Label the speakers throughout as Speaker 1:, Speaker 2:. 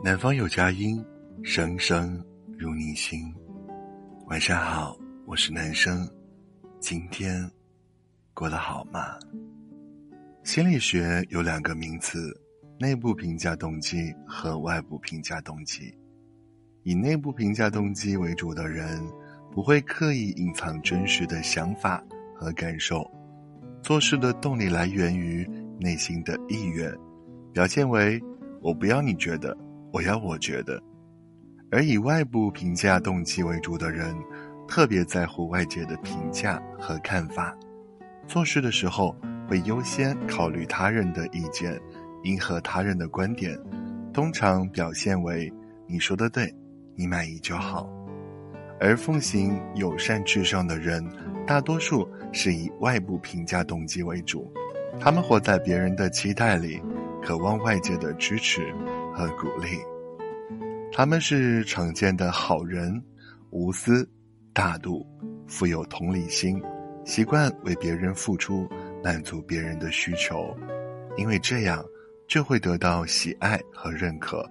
Speaker 1: 南方有佳音，声声入你心。晚上好，我是男生，今天过得好吗？心理学有两个名词：内部评价动机和外部评价动机。以内部评价动机为主的人，不会刻意隐藏真实的想法和感受，做事的动力来源于内心的意愿，表现为“我不要你觉得”。我要我觉得，而以外部评价动机为主的人，特别在乎外界的评价和看法，做事的时候会优先考虑他人的意见，迎合他人的观点，通常表现为你说的对，你满意就好。而奉行友善至上的人，大多数是以外部评价动机为主，他们活在别人的期待里，渴望外界的支持。和鼓励，他们是常见的好人，无私、大度、富有同理心，习惯为别人付出，满足别人的需求，因为这样就会得到喜爱和认可，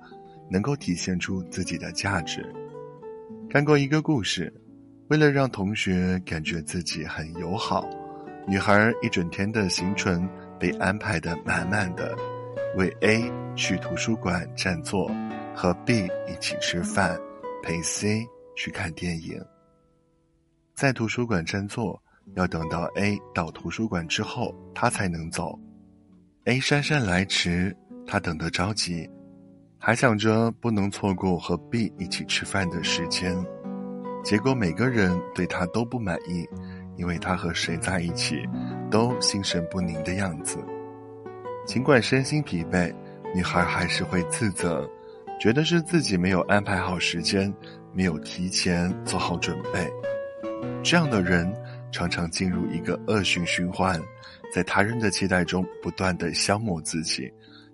Speaker 1: 能够体现出自己的价值。看过一个故事，为了让同学感觉自己很友好，女孩一整天的行程被安排的满满的。为 A 去图书馆占座，和 B 一起吃饭，陪 C 去看电影。在图书馆占座，要等到 A 到图书馆之后，他才能走。A 姗姗来迟，他等得着急，还想着不能错过和 B 一起吃饭的时间。结果每个人对他都不满意，因为他和谁在一起，都心神不宁的样子。尽管身心疲惫，女孩还是会自责，觉得是自己没有安排好时间，没有提前做好准备。这样的人常常进入一个恶性循环，在他人的期待中不断的消磨自己，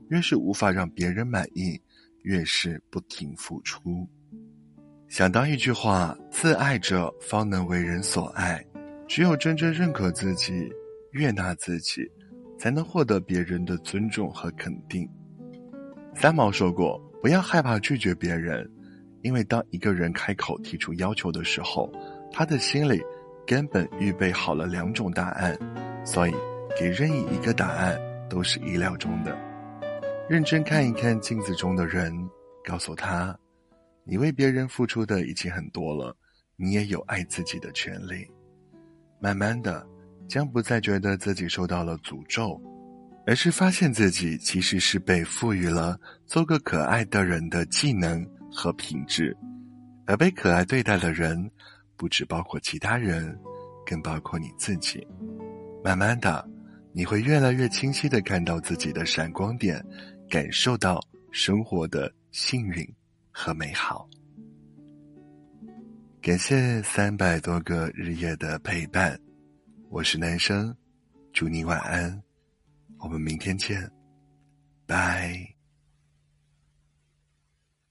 Speaker 1: 越是无法让别人满意，越是不停付出。想当一句话：自爱者方能为人所爱。只有真正认可自己，悦纳自己。才能获得别人的尊重和肯定。三毛说过：“不要害怕拒绝别人，因为当一个人开口提出要求的时候，他的心里根本预备好了两种答案，所以给任意一个答案都是意料中的。认真看一看镜子中的人，告诉他，你为别人付出的已经很多了，你也有爱自己的权利。慢慢的。”将不再觉得自己受到了诅咒，而是发现自己其实是被赋予了做个可爱的人的技能和品质，而被可爱对待的人，不只包括其他人，更包括你自己。慢慢的，你会越来越清晰的看到自己的闪光点，感受到生活的幸运和美好。感谢三百多个日夜的陪伴。我是男生，祝你晚安，我们明天见，拜。